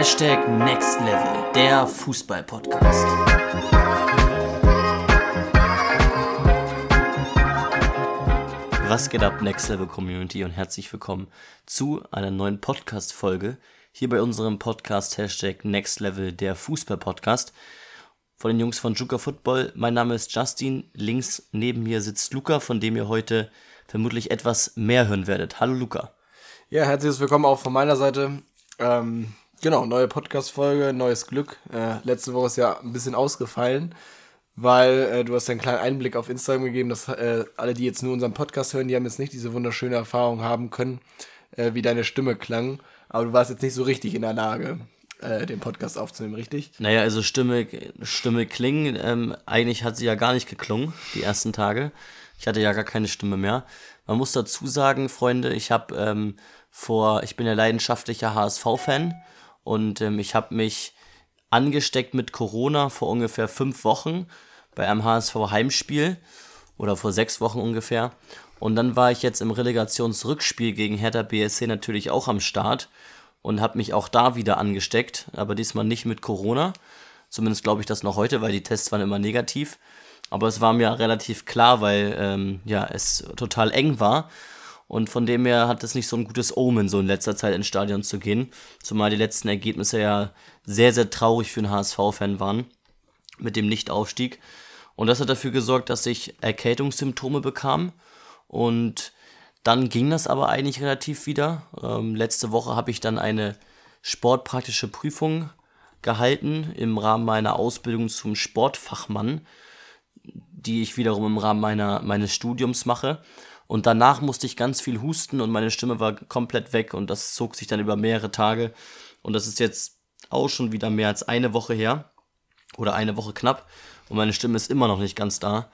Hashtag Next Level, der Fußball-Podcast. Was geht ab, Next Level Community und herzlich willkommen zu einer neuen Podcast-Folge hier bei unserem Podcast Hashtag Next Level, der Fußball-Podcast von den Jungs von Juka Football. Mein Name ist Justin, links neben mir sitzt Luca, von dem ihr heute vermutlich etwas mehr hören werdet. Hallo Luca. Ja, herzliches Willkommen auch von meiner Seite. Ähm, genau, neue Podcast-Folge, neues Glück. Äh, letzte Woche ist ja ein bisschen ausgefallen, weil äh, du hast einen kleinen Einblick auf Instagram gegeben, dass äh, alle, die jetzt nur unseren Podcast hören, die haben jetzt nicht diese wunderschöne Erfahrung haben können, äh, wie deine Stimme klang. Aber du warst jetzt nicht so richtig in der Lage, äh, den Podcast aufzunehmen, richtig? Naja, also Stimme, Stimme klingen, ähm, eigentlich hat sie ja gar nicht geklungen, die ersten Tage. Ich hatte ja gar keine Stimme mehr. Man muss dazu sagen, Freunde, ich habe ähm, vor, ich bin ja leidenschaftlicher HSV-Fan und ähm, ich habe mich angesteckt mit Corona vor ungefähr fünf Wochen bei einem HSV-Heimspiel oder vor sechs Wochen ungefähr. Und dann war ich jetzt im Relegationsrückspiel gegen Hertha BSC natürlich auch am Start und habe mich auch da wieder angesteckt, aber diesmal nicht mit Corona. Zumindest glaube ich das noch heute, weil die Tests waren immer negativ. Aber es war mir relativ klar, weil ähm, ja es total eng war und von dem her hat es nicht so ein gutes Omen, so in letzter Zeit ins Stadion zu gehen. Zumal die letzten Ergebnisse ja sehr, sehr traurig für einen HSV-Fan waren. Mit dem Nichtaufstieg. Und das hat dafür gesorgt, dass ich Erkältungssymptome bekam. Und dann ging das aber eigentlich relativ wieder. Ähm, letzte Woche habe ich dann eine sportpraktische Prüfung gehalten im Rahmen meiner Ausbildung zum Sportfachmann, die ich wiederum im Rahmen meiner, meines Studiums mache. Und danach musste ich ganz viel husten und meine Stimme war komplett weg und das zog sich dann über mehrere Tage. Und das ist jetzt auch schon wieder mehr als eine Woche her. Oder eine Woche knapp. Und meine Stimme ist immer noch nicht ganz da.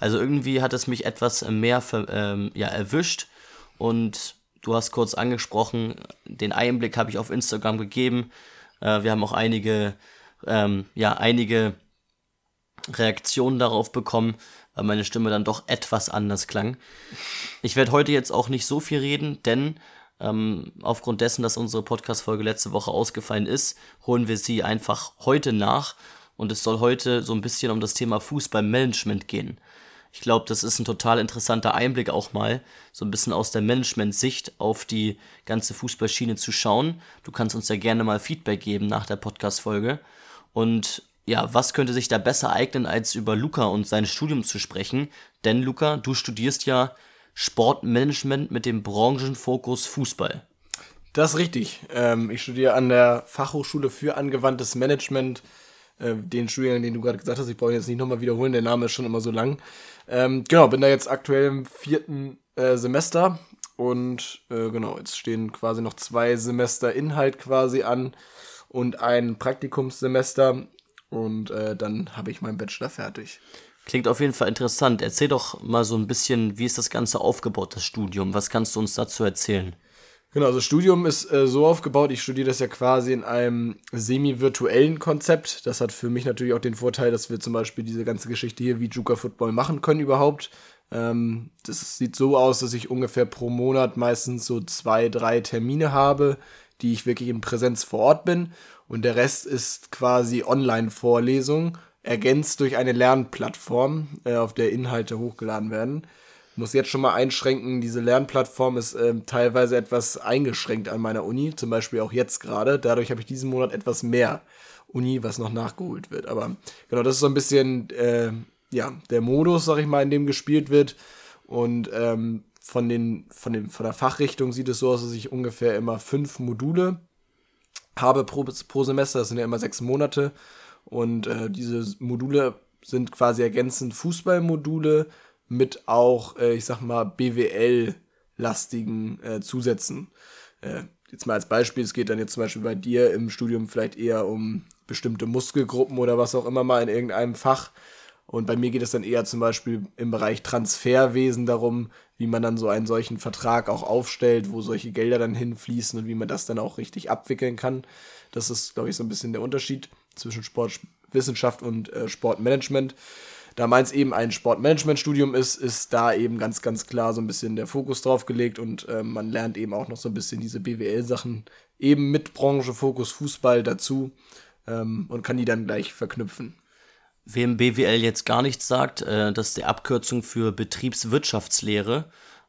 Also irgendwie hat es mich etwas mehr ähm, ja, erwischt. Und du hast kurz angesprochen, den Einblick habe ich auf Instagram gegeben. Äh, wir haben auch einige, ähm, ja, einige Reaktionen darauf bekommen, weil meine Stimme dann doch etwas anders klang. Ich werde heute jetzt auch nicht so viel reden, denn ähm, aufgrund dessen, dass unsere Podcast-Folge letzte Woche ausgefallen ist, holen wir sie einfach heute nach und es soll heute so ein bisschen um das Thema Fußballmanagement gehen. Ich glaube, das ist ein total interessanter Einblick auch mal, so ein bisschen aus der Management-Sicht auf die ganze Fußballschiene zu schauen. Du kannst uns ja gerne mal Feedback geben nach der Podcast-Folge. Und ja, was könnte sich da besser eignen, als über Luca und sein Studium zu sprechen? Denn Luca, du studierst ja Sportmanagement mit dem Branchenfokus Fußball. Das ist richtig. Ähm, ich studiere an der Fachhochschule für angewandtes Management. Äh, den Studiengang, den du gerade gesagt hast, ich brauche jetzt nicht nochmal wiederholen, der Name ist schon immer so lang. Ähm, genau, bin da jetzt aktuell im vierten äh, Semester und äh, genau, jetzt stehen quasi noch zwei Semester Inhalt quasi an und ein Praktikumssemester und äh, dann habe ich meinen Bachelor fertig. Klingt auf jeden Fall interessant. Erzähl doch mal so ein bisschen, wie ist das Ganze aufgebaut, das Studium? Was kannst du uns dazu erzählen? Genau, also das Studium ist äh, so aufgebaut, ich studiere das ja quasi in einem semi-virtuellen Konzept. Das hat für mich natürlich auch den Vorteil, dass wir zum Beispiel diese ganze Geschichte hier wie Juka Football machen können überhaupt. Ähm, das sieht so aus, dass ich ungefähr pro Monat meistens so zwei, drei Termine habe, die ich wirklich in Präsenz vor Ort bin und der Rest ist quasi Online-Vorlesung, ergänzt durch eine Lernplattform, äh, auf der Inhalte hochgeladen werden. Muss jetzt schon mal einschränken, diese Lernplattform ist äh, teilweise etwas eingeschränkt an meiner Uni, zum Beispiel auch jetzt gerade. Dadurch habe ich diesen Monat etwas mehr Uni, was noch nachgeholt wird. Aber genau, das ist so ein bisschen äh, ja, der Modus, sag ich mal, in dem gespielt wird. Und ähm, von, den, von, den, von der Fachrichtung sieht es so aus, dass ich ungefähr immer fünf Module habe pro, pro Semester. Das sind ja immer sechs Monate. Und äh, diese Module sind quasi ergänzend Fußballmodule mit auch, äh, ich sag mal, BWL-lastigen äh, Zusätzen. Äh, jetzt mal als Beispiel, es geht dann jetzt zum Beispiel bei dir im Studium vielleicht eher um bestimmte Muskelgruppen oder was auch immer mal in irgendeinem Fach. Und bei mir geht es dann eher zum Beispiel im Bereich Transferwesen darum, wie man dann so einen solchen Vertrag auch aufstellt, wo solche Gelder dann hinfließen und wie man das dann auch richtig abwickeln kann. Das ist, glaube ich, so ein bisschen der Unterschied zwischen Sportwissenschaft und äh, Sportmanagement. Da meins eben ein Sportmanagement-Studium ist, ist da eben ganz, ganz klar so ein bisschen der Fokus drauf gelegt und äh, man lernt eben auch noch so ein bisschen diese BWL-Sachen eben mit Branche, Fokus Fußball dazu ähm, und kann die dann gleich verknüpfen. Wem BWL jetzt gar nichts sagt, äh, das ist die Abkürzung für Betriebswirtschaftslehre.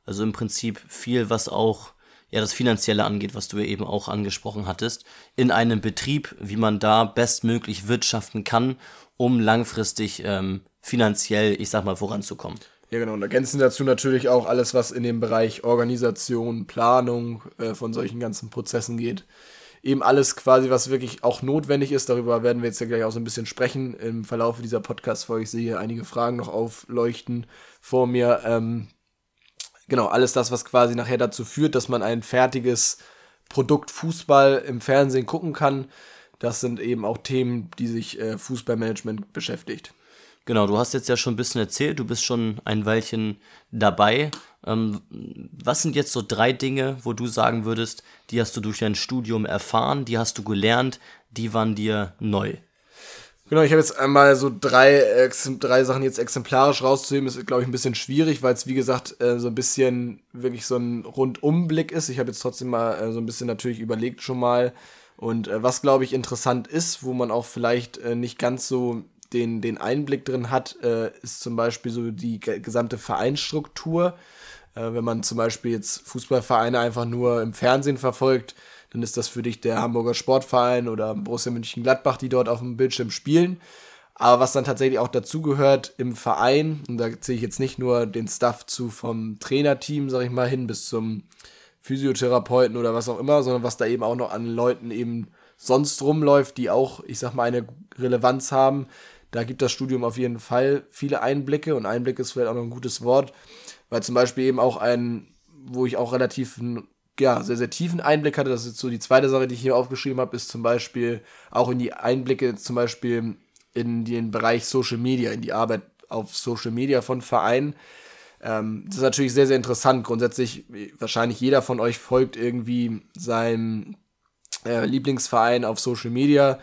Also im Prinzip viel, was auch ja das Finanzielle angeht, was du ja eben auch angesprochen hattest, in einem Betrieb, wie man da bestmöglich wirtschaften kann, um langfristig ähm, finanziell, ich sag mal, voranzukommen. Ja, genau. Und ergänzen dazu natürlich auch alles, was in dem Bereich Organisation, Planung äh, von solchen ganzen Prozessen geht eben alles quasi, was wirklich auch notwendig ist. Darüber werden wir jetzt ja gleich auch so ein bisschen sprechen im Verlauf dieser Podcast-Folge. Ich sehe einige Fragen noch aufleuchten vor mir. Ähm, genau, alles das, was quasi nachher dazu führt, dass man ein fertiges Produkt Fußball im Fernsehen gucken kann. Das sind eben auch Themen, die sich äh, Fußballmanagement beschäftigt. Genau, du hast jetzt ja schon ein bisschen erzählt, du bist schon ein Weilchen dabei. Ähm, was sind jetzt so drei Dinge, wo du sagen würdest, die hast du durch dein Studium erfahren, die hast du gelernt, die waren dir neu? Genau, ich habe jetzt einmal so drei, drei Sachen jetzt exemplarisch rauszuheben. Ist, glaube ich, ein bisschen schwierig, weil es, wie gesagt, äh, so ein bisschen wirklich so ein Rundumblick ist. Ich habe jetzt trotzdem mal äh, so ein bisschen natürlich überlegt schon mal. Und äh, was, glaube ich, interessant ist, wo man auch vielleicht nicht ganz so den, den Einblick drin hat, ist zum Beispiel so die gesamte Vereinsstruktur. Äh, wenn man zum Beispiel jetzt Fußballvereine einfach nur im Fernsehen verfolgt, dann ist das für dich der Hamburger Sportverein oder Borussia Mönchengladbach, die dort auf dem Bildschirm spielen. Aber was dann tatsächlich auch dazugehört im Verein, und da zähle ich jetzt nicht nur den Stuff zu vom Trainerteam, sag ich mal, hin bis zum Physiotherapeuten oder was auch immer, sondern was da eben auch noch an Leuten eben sonst rumläuft, die auch, ich sag mal, eine Relevanz haben, da gibt das Studium auf jeden Fall viele Einblicke und Einblick ist vielleicht auch noch ein gutes Wort, weil zum Beispiel eben auch ein, wo ich auch relativ ja, sehr, sehr tiefen Einblick hatte, das ist so die zweite Sache, die ich hier aufgeschrieben habe, ist zum Beispiel auch in die Einblicke, zum Beispiel in den Bereich Social Media, in die Arbeit auf Social Media von Vereinen. Ähm, das ist natürlich sehr, sehr interessant. Grundsätzlich, wahrscheinlich jeder von euch folgt irgendwie seinem äh, Lieblingsverein auf Social Media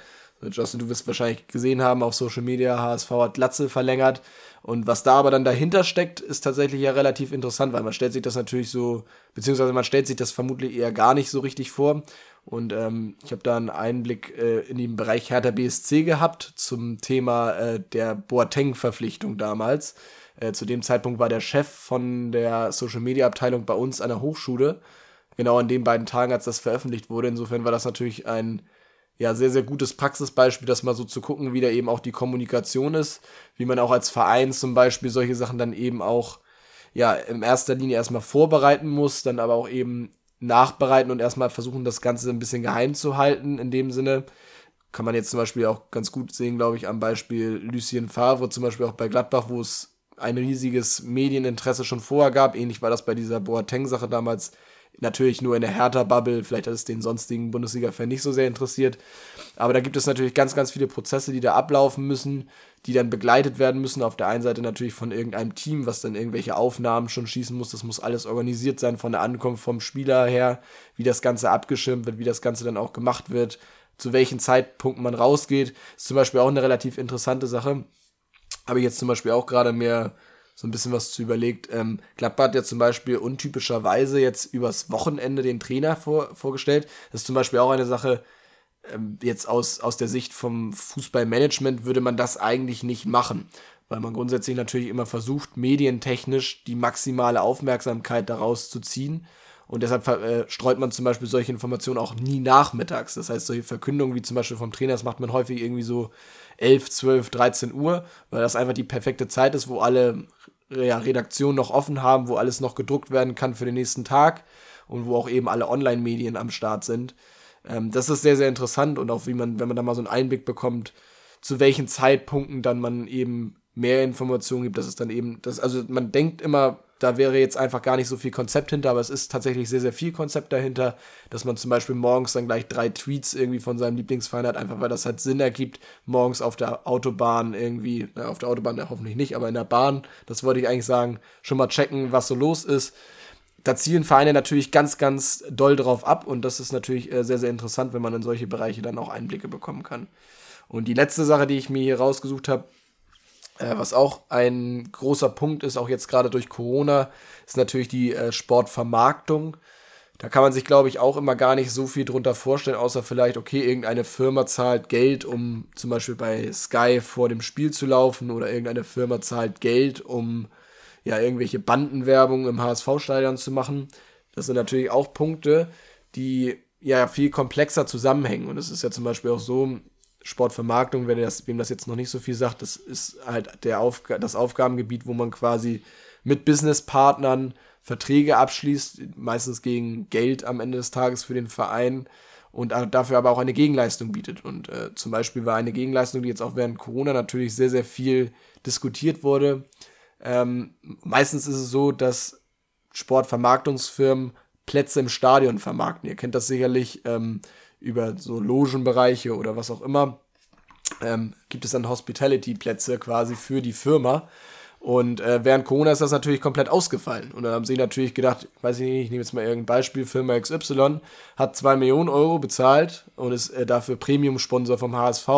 Justin, du wirst wahrscheinlich gesehen haben auf Social Media, HSV hat Glatze verlängert. Und was da aber dann dahinter steckt, ist tatsächlich ja relativ interessant, weil man stellt sich das natürlich so, beziehungsweise man stellt sich das vermutlich eher gar nicht so richtig vor. Und ähm, ich habe da einen Einblick äh, in den Bereich Hertha BSC gehabt zum Thema äh, der Boateng-Verpflichtung damals. Äh, zu dem Zeitpunkt war der Chef von der Social Media Abteilung bei uns an der Hochschule. Genau an den beiden Tagen, als das veröffentlicht wurde. Insofern war das natürlich ein ja, sehr, sehr gutes Praxisbeispiel, das mal so zu gucken, wie da eben auch die Kommunikation ist, wie man auch als Verein zum Beispiel solche Sachen dann eben auch, ja, in erster Linie erstmal vorbereiten muss, dann aber auch eben nachbereiten und erstmal versuchen, das Ganze ein bisschen geheim zu halten, in dem Sinne. Kann man jetzt zum Beispiel auch ganz gut sehen, glaube ich, am Beispiel Lucien Favre, zum Beispiel auch bei Gladbach, wo es ein riesiges Medieninteresse schon vorher gab. Ähnlich war das bei dieser Boateng-Sache damals Natürlich nur in der Hertha-Bubble, vielleicht hat es den sonstigen Bundesliga-Fan nicht so sehr interessiert. Aber da gibt es natürlich ganz, ganz viele Prozesse, die da ablaufen müssen, die dann begleitet werden müssen. Auf der einen Seite natürlich von irgendeinem Team, was dann irgendwelche Aufnahmen schon schießen muss. Das muss alles organisiert sein von der Ankunft vom Spieler her, wie das Ganze abgeschirmt wird, wie das Ganze dann auch gemacht wird, zu welchen Zeitpunkten man rausgeht. Ist zum Beispiel auch eine relativ interessante Sache. Habe ich jetzt zum Beispiel auch gerade mehr so ein bisschen was zu überlegt. Ähm, Gladbach hat ja zum Beispiel untypischerweise jetzt übers Wochenende den Trainer vor, vorgestellt. Das ist zum Beispiel auch eine Sache, ähm, jetzt aus, aus der Sicht vom Fußballmanagement würde man das eigentlich nicht machen. Weil man grundsätzlich natürlich immer versucht, medientechnisch die maximale Aufmerksamkeit daraus zu ziehen. Und deshalb äh, streut man zum Beispiel solche Informationen auch nie nachmittags. Das heißt, solche Verkündungen wie zum Beispiel vom Trainer, das macht man häufig irgendwie so 11, 12, 13 Uhr, weil das einfach die perfekte Zeit ist, wo alle ja, Redaktionen noch offen haben, wo alles noch gedruckt werden kann für den nächsten Tag und wo auch eben alle Online-Medien am Start sind. Ähm, das ist sehr, sehr interessant und auch wie man, wenn man da mal so einen Einblick bekommt, zu welchen Zeitpunkten dann man eben mehr Informationen gibt, das ist dann eben, das, also man denkt immer, da wäre jetzt einfach gar nicht so viel Konzept hinter, aber es ist tatsächlich sehr, sehr viel Konzept dahinter, dass man zum Beispiel morgens dann gleich drei Tweets irgendwie von seinem Lieblingsverein hat, einfach weil das halt Sinn ergibt, morgens auf der Autobahn irgendwie, na, auf der Autobahn ja, hoffentlich nicht, aber in der Bahn, das wollte ich eigentlich sagen, schon mal checken, was so los ist. Da zielen Vereine natürlich ganz, ganz doll drauf ab und das ist natürlich äh, sehr, sehr interessant, wenn man in solche Bereiche dann auch Einblicke bekommen kann. Und die letzte Sache, die ich mir hier rausgesucht habe, Äh, was auch ein großer Punkt ist, auch jetzt gerade durch Corona, ist natürlich die äh, Sportvermarktung. Da kann man sich, glaube ich, auch immer gar nicht so viel drunter vorstellen, außer vielleicht, okay, irgendeine Firma zahlt Geld, um zum Beispiel bei Sky vor dem Spiel zu laufen oder irgendeine Firma zahlt Geld, um ja irgendwelche Bandenwerbung im HSV-Stadion zu machen. Das sind natürlich auch Punkte, die ja viel komplexer zusammenhängen. Und es ist ja zum Beispiel auch so, Sportvermarktung, wenn das, wem das jetzt noch nicht so viel sagt, das ist halt der Aufg das Aufgabengebiet, wo man quasi mit Businesspartnern Verträge abschließt, meistens gegen Geld am Ende des Tages für den Verein und dafür aber auch eine Gegenleistung bietet. Und äh, zum Beispiel war eine Gegenleistung, die jetzt auch während Corona natürlich sehr, sehr viel diskutiert wurde. Ähm, meistens ist es so, dass Sportvermarktungsfirmen Plätze im Stadion vermarkten. Ihr kennt das sicherlich ähm, über so Logenbereiche oder was auch immer. Ähm, gibt es dann Hospitality-Plätze quasi für die Firma. Und äh, während Corona ist das natürlich komplett ausgefallen. Und dann haben sie natürlich gedacht, weiß ich nicht, ich nehme jetzt mal irgendein Beispiel, Firma XY hat 2 Millionen Euro bezahlt und ist äh, dafür Premium-Sponsor vom HSV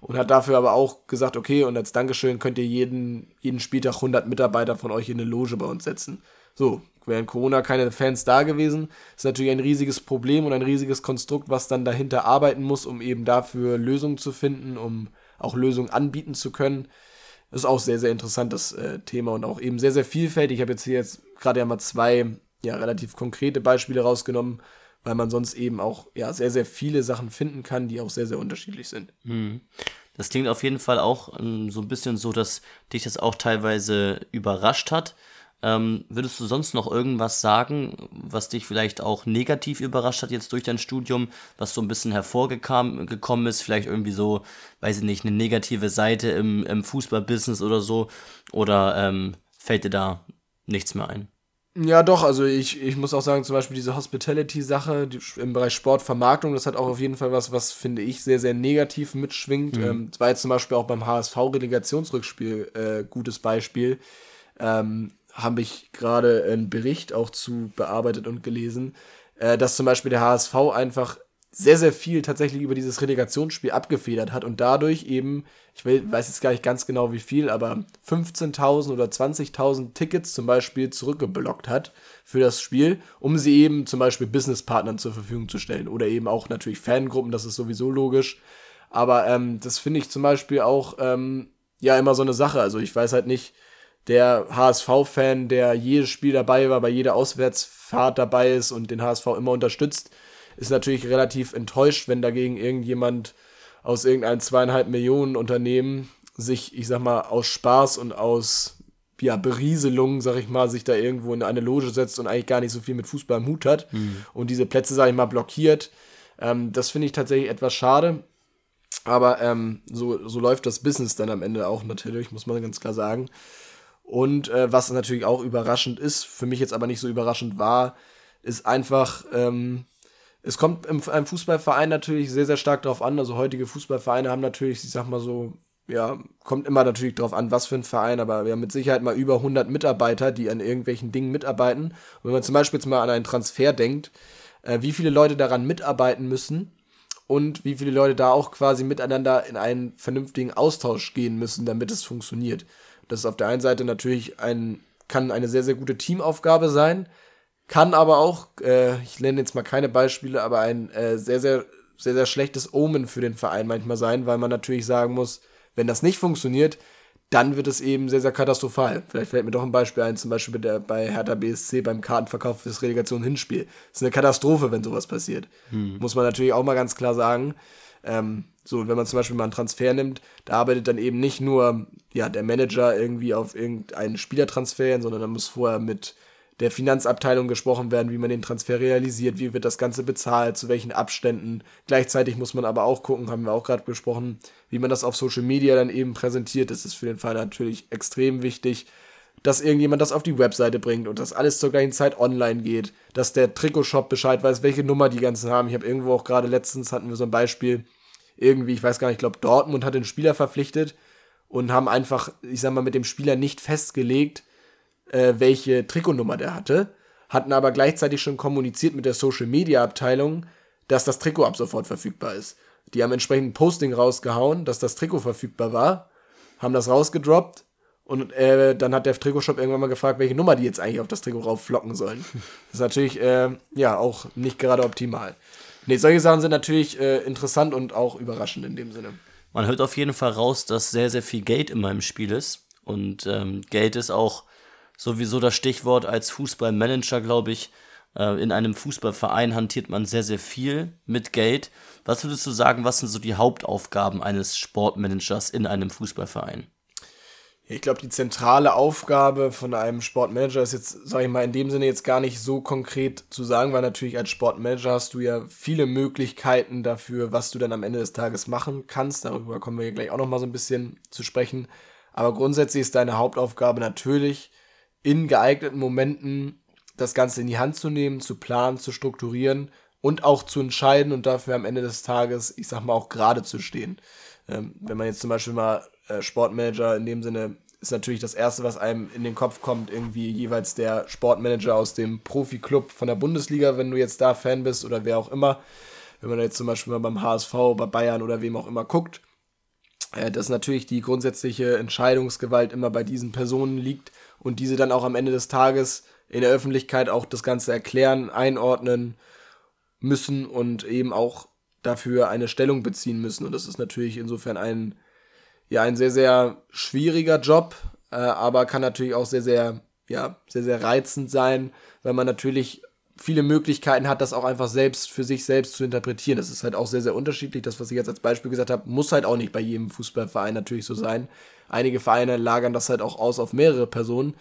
und hat dafür aber auch gesagt, okay, und als Dankeschön könnt ihr jeden, jeden Spieltag 100 Mitarbeiter von euch in eine Loge bei uns setzen. So, während Corona keine Fans da gewesen, ist natürlich ein riesiges Problem und ein riesiges Konstrukt, was dann dahinter arbeiten muss, um eben dafür Lösungen zu finden, um auch Lösungen anbieten zu können. Das ist auch sehr, sehr interessant, das äh, Thema und auch eben sehr, sehr vielfältig. Ich habe jetzt hier jetzt gerade ja mal zwei ja, relativ konkrete Beispiele rausgenommen, weil man sonst eben auch ja, sehr, sehr viele Sachen finden kann, die auch sehr, sehr unterschiedlich sind. Mhm. Das klingt auf jeden Fall auch ähm, so ein bisschen so, dass dich das auch teilweise überrascht hat. Ähm, würdest du sonst noch irgendwas sagen, was dich vielleicht auch negativ überrascht hat jetzt durch dein Studium, was so ein bisschen hervorgekommen ist? Vielleicht irgendwie so, weiß ich nicht, eine negative Seite im, im Fußballbusiness oder so? Oder ähm, fällt dir da nichts mehr ein? Ja, doch, also ich, ich muss auch sagen, zum Beispiel diese Hospitality-Sache im Bereich Sportvermarktung, das hat auch auf jeden Fall was, was finde ich sehr, sehr negativ mitschwingt. Mhm. Ähm, das war jetzt zum Beispiel auch beim HSV-Relegationsrückspiel äh, gutes Beispiel. Ähm, habe ich gerade einen Bericht auch zu bearbeitet und gelesen, äh, dass zum Beispiel der HSV einfach sehr, sehr viel tatsächlich über dieses Relegationsspiel abgefedert hat und dadurch eben, ich will, weiß jetzt gar nicht ganz genau wie viel, aber 15.000 oder 20.000 Tickets zum Beispiel zurückgeblockt hat für das Spiel, um sie eben zum Beispiel Businesspartnern zur Verfügung zu stellen oder eben auch natürlich Fangruppen, das ist sowieso logisch. Aber ähm, das finde ich zum Beispiel auch ähm, ja immer so eine Sache. Also ich weiß halt nicht, der HSV-Fan, der jedes Spiel dabei war, bei jeder Auswärtsfahrt dabei ist und den HSV immer unterstützt, ist natürlich relativ enttäuscht, wenn dagegen irgendjemand aus irgendeinem zweieinhalb Millionen Unternehmen sich, ich sag mal, aus Spaß und aus ja, Berieselung, sag ich mal, sich da irgendwo in eine Loge setzt und eigentlich gar nicht so viel mit Fußball im Hut hat mhm. und diese Plätze, sag ich mal, blockiert. Ähm, das finde ich tatsächlich etwas schade. Aber ähm, so, so läuft das Business dann am Ende auch natürlich, muss man ganz klar sagen. Und äh, was natürlich auch überraschend ist, für mich jetzt aber nicht so überraschend war, ist einfach, ähm, es kommt im, einem Fußballverein natürlich sehr, sehr stark darauf an. Also heutige Fußballvereine haben natürlich, ich sag mal so, ja, kommt immer natürlich darauf an, was für ein Verein, aber wir haben mit Sicherheit mal über 100 Mitarbeiter, die an irgendwelchen Dingen mitarbeiten. Und wenn man zum Beispiel jetzt mal an einen Transfer denkt, äh, wie viele Leute daran mitarbeiten müssen und wie viele Leute da auch quasi miteinander in einen vernünftigen Austausch gehen müssen, damit es funktioniert. Das ist auf der einen Seite natürlich ein, kann eine sehr, sehr gute Teamaufgabe sein, kann aber auch, äh, ich nenne jetzt mal keine Beispiele, aber ein äh, sehr, sehr, sehr, sehr schlechtes Omen für den Verein manchmal sein, weil man natürlich sagen muss, wenn das nicht funktioniert, dann wird es eben sehr, sehr katastrophal. Vielleicht fällt mir doch ein Beispiel ein, zum Beispiel der, bei Hertha BSC beim Kartenverkauf fürs Relegation-Hinspiel. Das ist eine Katastrophe, wenn sowas passiert. Hm. Muss man natürlich auch mal ganz klar sagen. Ähm, so, wenn man zum Beispiel mal einen Transfer nimmt, da arbeitet dann eben nicht nur ja, der Manager irgendwie auf irgendeinen Spielertransfer, sondern da muss vorher mit der Finanzabteilung gesprochen werden, wie man den Transfer realisiert, wie wird das Ganze bezahlt, zu welchen Abständen. Gleichzeitig muss man aber auch gucken, haben wir auch gerade besprochen, wie man das auf Social Media dann eben präsentiert. Das ist für den Fall natürlich extrem wichtig, dass irgendjemand das auf die Webseite bringt und dass alles zur gleichen Zeit online geht, dass der Trikotshop Bescheid weiß, welche Nummer die ganzen haben. Ich habe irgendwo auch gerade letztens hatten wir so ein Beispiel, irgendwie, ich weiß gar nicht, ich glaube, Dortmund hat den Spieler verpflichtet und haben einfach, ich sag mal, mit dem Spieler nicht festgelegt, äh, welche Trikotnummer der hatte, hatten aber gleichzeitig schon kommuniziert mit der Social Media Abteilung, dass das Trikot ab sofort verfügbar ist. Die haben entsprechend ein Posting rausgehauen, dass das Trikot verfügbar war. haben das rausgedroppt und äh, dann hat der Trikotshop irgendwann mal gefragt, welche Nummer die jetzt eigentlich auf das Trikot raufflocken sollen. Das ist natürlich, äh, ja, auch nicht gerade optimal. Nee, solche Sachen sind natürlich äh, interessant und auch überraschend in dem Sinne. Man hört auf jeden Fall raus, dass sehr, sehr viel Geld in meinem Spiel ist. Und ähm, Geld ist auch sowieso das Stichwort als Fußballmanager, glaube ich. Äh, in einem Fußballverein hantiert man sehr, sehr viel mit Geld. Was würdest du sagen, was sind so die Hauptaufgaben eines Sportmanagers in einem Fußballverein? Ich glaube, die zentrale Aufgabe von einem Sportmanager ist jetzt, sage ich mal, in dem Sinne jetzt gar nicht so konkret zu sagen, weil natürlich als Sportmanager hast du ja viele Möglichkeiten dafür, was du dann am Ende des Tages machen kannst. Darüber kommen wir ja gleich auch noch mal so ein bisschen zu sprechen. Aber grundsätzlich ist deine Hauptaufgabe natürlich, in geeigneten Momenten das Ganze in die Hand zu nehmen, zu planen, zu strukturieren und auch zu entscheiden und dafür am Ende des Tages, ich sag mal, auch gerade zu stehen. Ähm, wenn man jetzt zum Beispiel mal äh, Sportmanager in dem Sinne ist natürlich das Erste, was einem in den Kopf kommt, irgendwie jeweils der Sportmanager aus dem Profi-Club von der Bundesliga, wenn du jetzt da Fan bist oder wer auch immer. Wenn man jetzt zum Beispiel mal beim HSV, bei Bayern oder wem auch immer guckt, äh, dass natürlich die grundsätzliche Entscheidungsgewalt immer bei diesen Personen liegt und diese dann auch am Ende des Tages in der Öffentlichkeit auch das Ganze erklären, einordnen müssen und eben auch dafür eine Stellung beziehen müssen. Und das ist natürlich insofern ein ja ein sehr, sehr schwieriger Job, äh, aber kann natürlich auch sehr, sehr, ja, sehr, sehr reizend sein, weil man natürlich viele Möglichkeiten hat, das auch einfach selbst für sich selbst zu interpretieren. Das ist halt auch sehr, sehr unterschiedlich. Das, was ich jetzt als Beispiel gesagt habe, muss halt auch nicht bei jedem Fußballverein natürlich so sein. Einige Vereine lagern das halt auch aus auf mehrere Personen.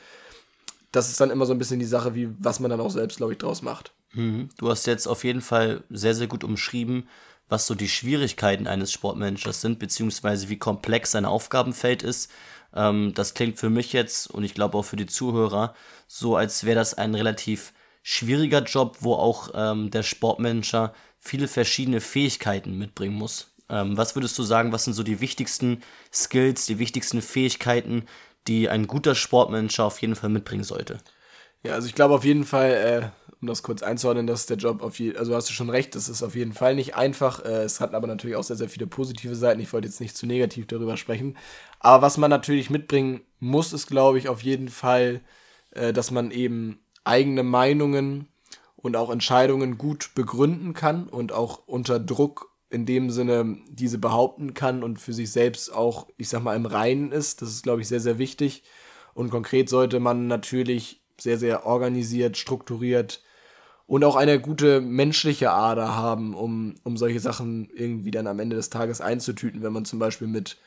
Das ist dann immer so ein bisschen die Sache, wie was man dann auch selbst, glaube ich, draus macht. Mhm. Du hast jetzt auf jeden Fall sehr, sehr gut umschrieben, was so die Schwierigkeiten eines Sportmanagers sind, beziehungsweise wie komplex sein Aufgabenfeld ist. Ähm, das klingt für mich jetzt und ich glaube auch für die Zuhörer so, als wäre das ein relativ schwieriger Job, wo auch ähm, der Sportmanager viele verschiedene Fähigkeiten mitbringen muss. Ähm, was würdest du sagen, was sind so die wichtigsten Skills, die wichtigsten Fähigkeiten, die ein guter Sportmanager auf jeden Fall mitbringen sollte? Ja, also ich glaube auf jeden Fall, äh, um das kurz einzuordnen, dass der Job auf jeden also hast du schon recht, das ist auf jeden Fall nicht einfach. Äh, es hat aber natürlich auch sehr, sehr viele positive Seiten. Ich wollte jetzt nicht zu negativ darüber sprechen. Aber was man natürlich mitbringen muss, ist, glaube ich, auf jeden Fall, äh, dass man eben eigene Meinungen und auch Entscheidungen gut begründen kann und auch unter Druck in dem Sinne diese behaupten kann und für sich selbst auch, ich sag mal, im Reinen ist. Das ist, glaube ich, sehr, sehr wichtig. Und konkret sollte man natürlich sehr, sehr organisiert, strukturiert und auch eine gute menschliche Ader haben, um, um solche Sachen irgendwie dann am Ende des Tages einzutüten, wenn man zum Beispiel mit,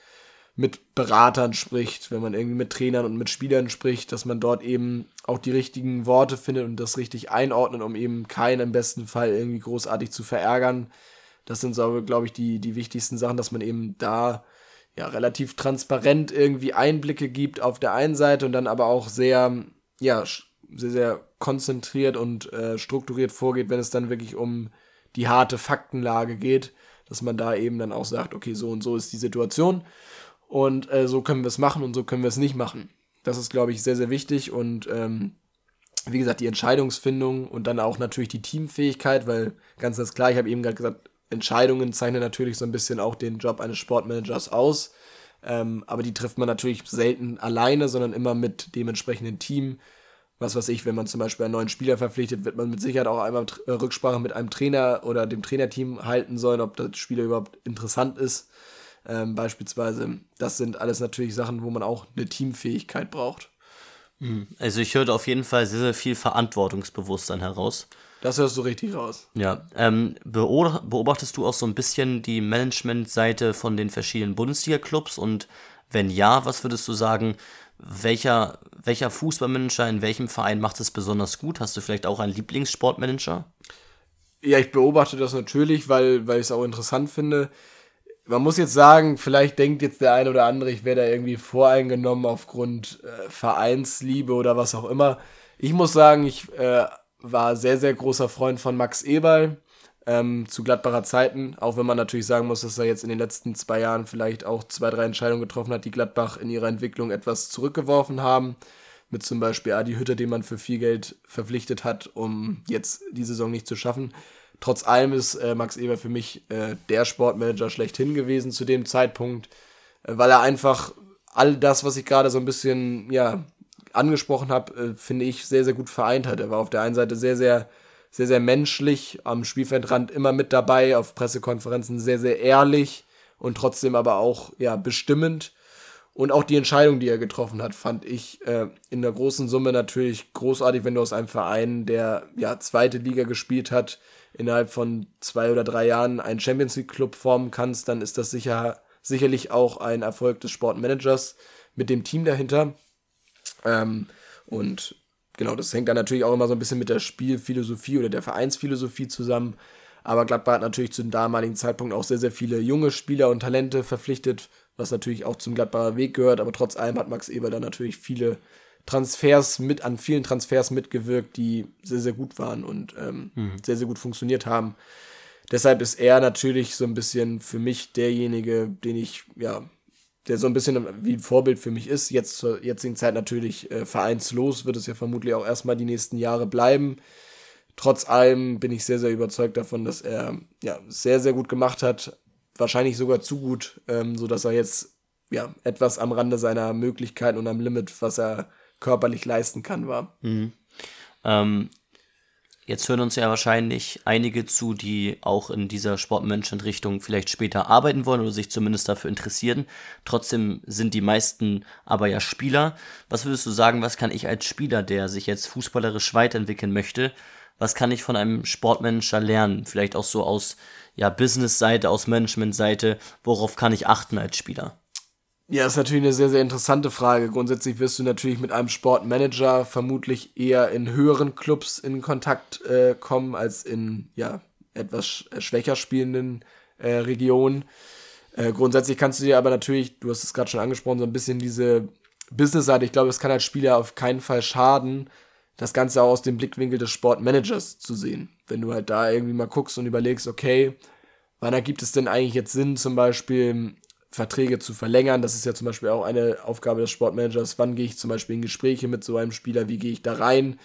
mit Beratern spricht, wenn man irgendwie mit Trainern und mit Spielern spricht, dass man dort eben auch die richtigen Worte findet und das richtig einordnet, um eben keinen im besten Fall irgendwie großartig zu verärgern. Das sind so, glaube ich, die, die wichtigsten Sachen, dass man eben da ja relativ transparent irgendwie Einblicke gibt auf der einen Seite und dann aber auch sehr, ja, sehr, sehr konzentriert und äh, strukturiert vorgeht, wenn es dann wirklich um die harte Faktenlage geht, dass man da eben dann auch sagt, okay, so und so ist die Situation und äh, so können wir es machen und so können wir es nicht machen. Das ist, glaube ich, sehr, sehr wichtig und ähm, wie gesagt, die Entscheidungsfindung und dann auch natürlich die Teamfähigkeit, weil ganz, ganz klar, ich habe eben gerade gesagt, Entscheidungen zeichnen natürlich so ein bisschen auch den Job eines Sportmanagers aus. Ähm, aber die trifft man natürlich selten alleine, sondern immer mit dem entsprechenden Team, was weiß ich, wenn man zum Beispiel einen neuen Spieler verpflichtet, wird man mit Sicherheit auch einmal äh, Rücksprache mit einem Trainer oder dem Trainerteam halten sollen, ob der Spieler überhaupt interessant ist. Ähm, beispielsweise, das sind alles natürlich Sachen, wo man auch eine Teamfähigkeit braucht. Hm. Also ich höre auf jeden Fall sehr, sehr viel Verantwortungsbewusstsein heraus. Das hörst du richtig raus. Ja, ähm, beobachtest du auch so ein bisschen die Managementseite von den verschiedenen Bundesliga-Clubs und wenn ja, was würdest du sagen, welcher, welcher Fußballmanager in welchem Verein macht es besonders gut? Hast du vielleicht auch einen Lieblingssportmanager? Ja, ich beobachte das natürlich, weil, weil ich es auch interessant finde. Man muss jetzt sagen, vielleicht denkt jetzt der eine oder andere, ich wäre da irgendwie voreingenommen aufgrund äh, Vereinsliebe oder was auch immer. Ich muss sagen, ich äh, war sehr, sehr großer Freund von Max Eberl ähm, zu Gladbacher Zeiten, auch wenn man natürlich sagen muss, dass er jetzt in den letzten zwei Jahren vielleicht auch zwei, drei Entscheidungen getroffen hat, die Gladbach in ihrer Entwicklung etwas zurückgeworfen haben. Mit zum Beispiel Adi Hütter, den man für viel Geld verpflichtet hat, um jetzt die Saison nicht zu schaffen. Trotz allem ist äh, Max Eber für mich äh, der Sportmanager schlechthin gewesen zu dem Zeitpunkt, äh, weil er einfach all das, was ich gerade so ein bisschen, ja, angesprochen habe, äh, finde ich sehr, sehr gut vereint hat. Er war auf der einen Seite sehr, sehr, sehr, sehr menschlich, am Spielfeldrand immer mit dabei, auf Pressekonferenzen sehr, sehr ehrlich und trotzdem aber auch, ja, bestimmend. Und auch die Entscheidung, die er getroffen hat, fand ich äh, in der großen Summe natürlich großartig, wenn du aus einem Verein, der ja zweite Liga gespielt hat, innerhalb von zwei oder drei Jahren einen Champions League Club formen kannst, dann ist das sicher sicherlich auch ein Erfolg des Sportmanagers mit dem Team dahinter. Ähm, und genau, das hängt dann natürlich auch immer so ein bisschen mit der Spielphilosophie oder der Vereinsphilosophie zusammen. Aber Gladbach hat natürlich zu dem damaligen Zeitpunkt auch sehr, sehr viele junge Spieler und Talente verpflichtet, was natürlich auch zum Gladbacher Weg gehört, aber trotz allem hat Max Eber da natürlich viele Transfers mit, an vielen Transfers mitgewirkt, die sehr, sehr gut waren und ähm, mhm. sehr, sehr gut funktioniert haben. Deshalb ist er natürlich so ein bisschen für mich derjenige, den ich, ja, der so ein bisschen wie ein Vorbild für mich ist. Jetzt zur jetzigen Zeit natürlich äh, vereinslos, wird es ja vermutlich auch erstmal die nächsten Jahre bleiben. Trotz allem bin ich sehr, sehr überzeugt davon, dass er ja sehr, sehr gut gemacht hat, wahrscheinlich sogar zu gut, ähm, so dass er jetzt ja etwas am Rande seiner Möglichkeiten und am Limit, was er körperlich leisten kann, war. Mhm. Ähm, jetzt hören uns ja wahrscheinlich einige zu, die auch in dieser Sportmanagement-Richtung vielleicht später arbeiten wollen oder sich zumindest dafür interessieren. Trotzdem sind die meisten aber ja Spieler. Was würdest du sagen, was kann ich als Spieler, der sich jetzt fußballerisch weiterentwickeln möchte, was kann ich von einem Sportmanager lernen? Vielleicht auch so aus ja, Business-Seite, aus Management-Seite, worauf kann ich achten als Spieler? Ja, ist natürlich eine sehr, sehr interessante Frage. Grundsätzlich wirst du natürlich mit einem Sportmanager vermutlich eher in höheren Clubs in Kontakt äh, kommen als in ja, etwas äh, schwächer spielenden äh, Regionen. Äh, grundsätzlich kannst du dir aber natürlich, du hast es gerade schon angesprochen, so ein bisschen diese Business-Seite, ich glaube, es kann als Spieler auf keinen Fall schaden, das Ganze auch aus dem Blickwinkel des Sportmanagers zu sehen. Wenn du halt da irgendwie mal guckst und überlegst, okay, wann ergibt es denn eigentlich jetzt Sinn, zum Beispiel Verträge zu verlängern? Das ist ja zum Beispiel auch eine Aufgabe des Sportmanagers. Wann gehe ich zum Beispiel in Gespräche mit so einem Spieler? Wie gehe ich da rein?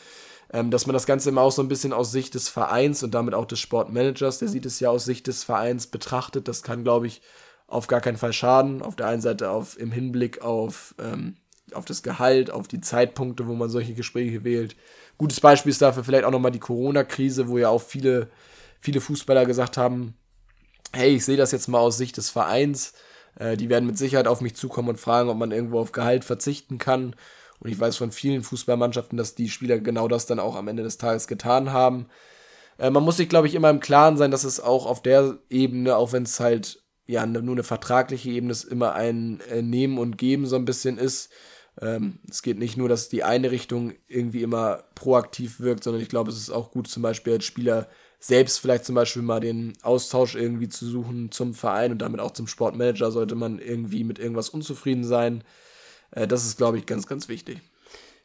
Ähm, dass man das Ganze immer auch so ein bisschen aus Sicht des Vereins und damit auch des Sportmanagers, der sieht es ja aus Sicht des Vereins betrachtet. Das kann, glaube ich, auf gar keinen Fall schaden. Auf der einen Seite auf, im Hinblick auf ähm, auf das Gehalt, auf die Zeitpunkte, wo man solche Gespräche wählt. Gutes Beispiel ist dafür vielleicht auch nochmal die Corona-Krise, wo ja auch viele, viele Fußballer gesagt haben, hey, ich sehe das jetzt mal aus Sicht des Vereins. Äh, die werden mit Sicherheit auf mich zukommen und fragen, ob man irgendwo auf Gehalt verzichten kann. Und ich weiß von vielen Fußballmannschaften, dass die Spieler genau das dann auch am Ende des Tages getan haben. Äh, man muss sich, glaube ich, immer im Klaren sein, dass es auch auf der Ebene, auch wenn es halt ja nur eine vertragliche Ebene ist, immer ein äh, Nehmen und Geben so ein bisschen ist. Ähm, es geht nicht nur, dass die eine Richtung irgendwie immer proaktiv wirkt, sondern ich glaube, es ist auch gut, zum Beispiel als Spieler selbst vielleicht zum Beispiel mal den Austausch irgendwie zu suchen zum Verein und damit auch zum Sportmanager, sollte man irgendwie mit irgendwas unzufrieden sein. Äh, das ist, glaube ich, ganz, ganz wichtig.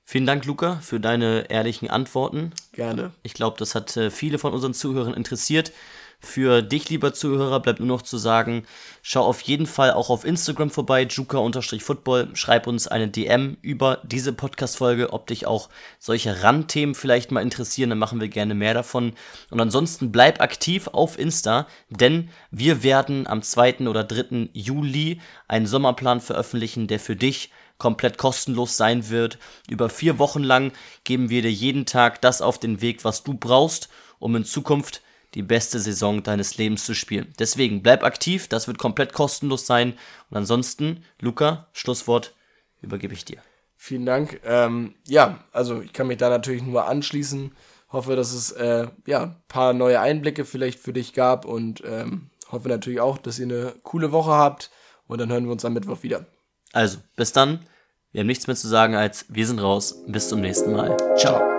Vielen Dank, Luca, für deine ehrlichen Antworten. Gerne. Ich glaube, das hat äh, viele von unseren Zuhörern interessiert. Für dich, lieber Zuhörer, bleibt nur noch zu sagen, schau auf jeden Fall auch auf Instagram vorbei, juka-football, schreib uns eine DM über diese Podcast-Folge, ob dich auch solche Randthemen vielleicht mal interessieren, dann machen wir gerne mehr davon. Und ansonsten bleib aktiv auf Insta, denn wir werden am 2. oder 3. Juli einen Sommerplan veröffentlichen, der für dich komplett kostenlos sein wird. Über vier Wochen lang geben wir dir jeden Tag das auf den Weg, was du brauchst, um in Zukunft die beste Saison deines Lebens zu spielen. Deswegen bleib aktiv, das wird komplett kostenlos sein. Und ansonsten, Luca, Schlusswort übergebe ich dir. Vielen Dank. Ähm, ja, also ich kann mich da natürlich nur anschließen. Hoffe, dass es äh, ja ein paar neue Einblicke vielleicht für dich gab und ähm, hoffe natürlich auch, dass ihr eine coole Woche habt. Und dann hören wir uns am Mittwoch wieder. Also, bis dann. Wir haben nichts mehr zu sagen als wir sind raus. Bis zum nächsten Mal. Ciao.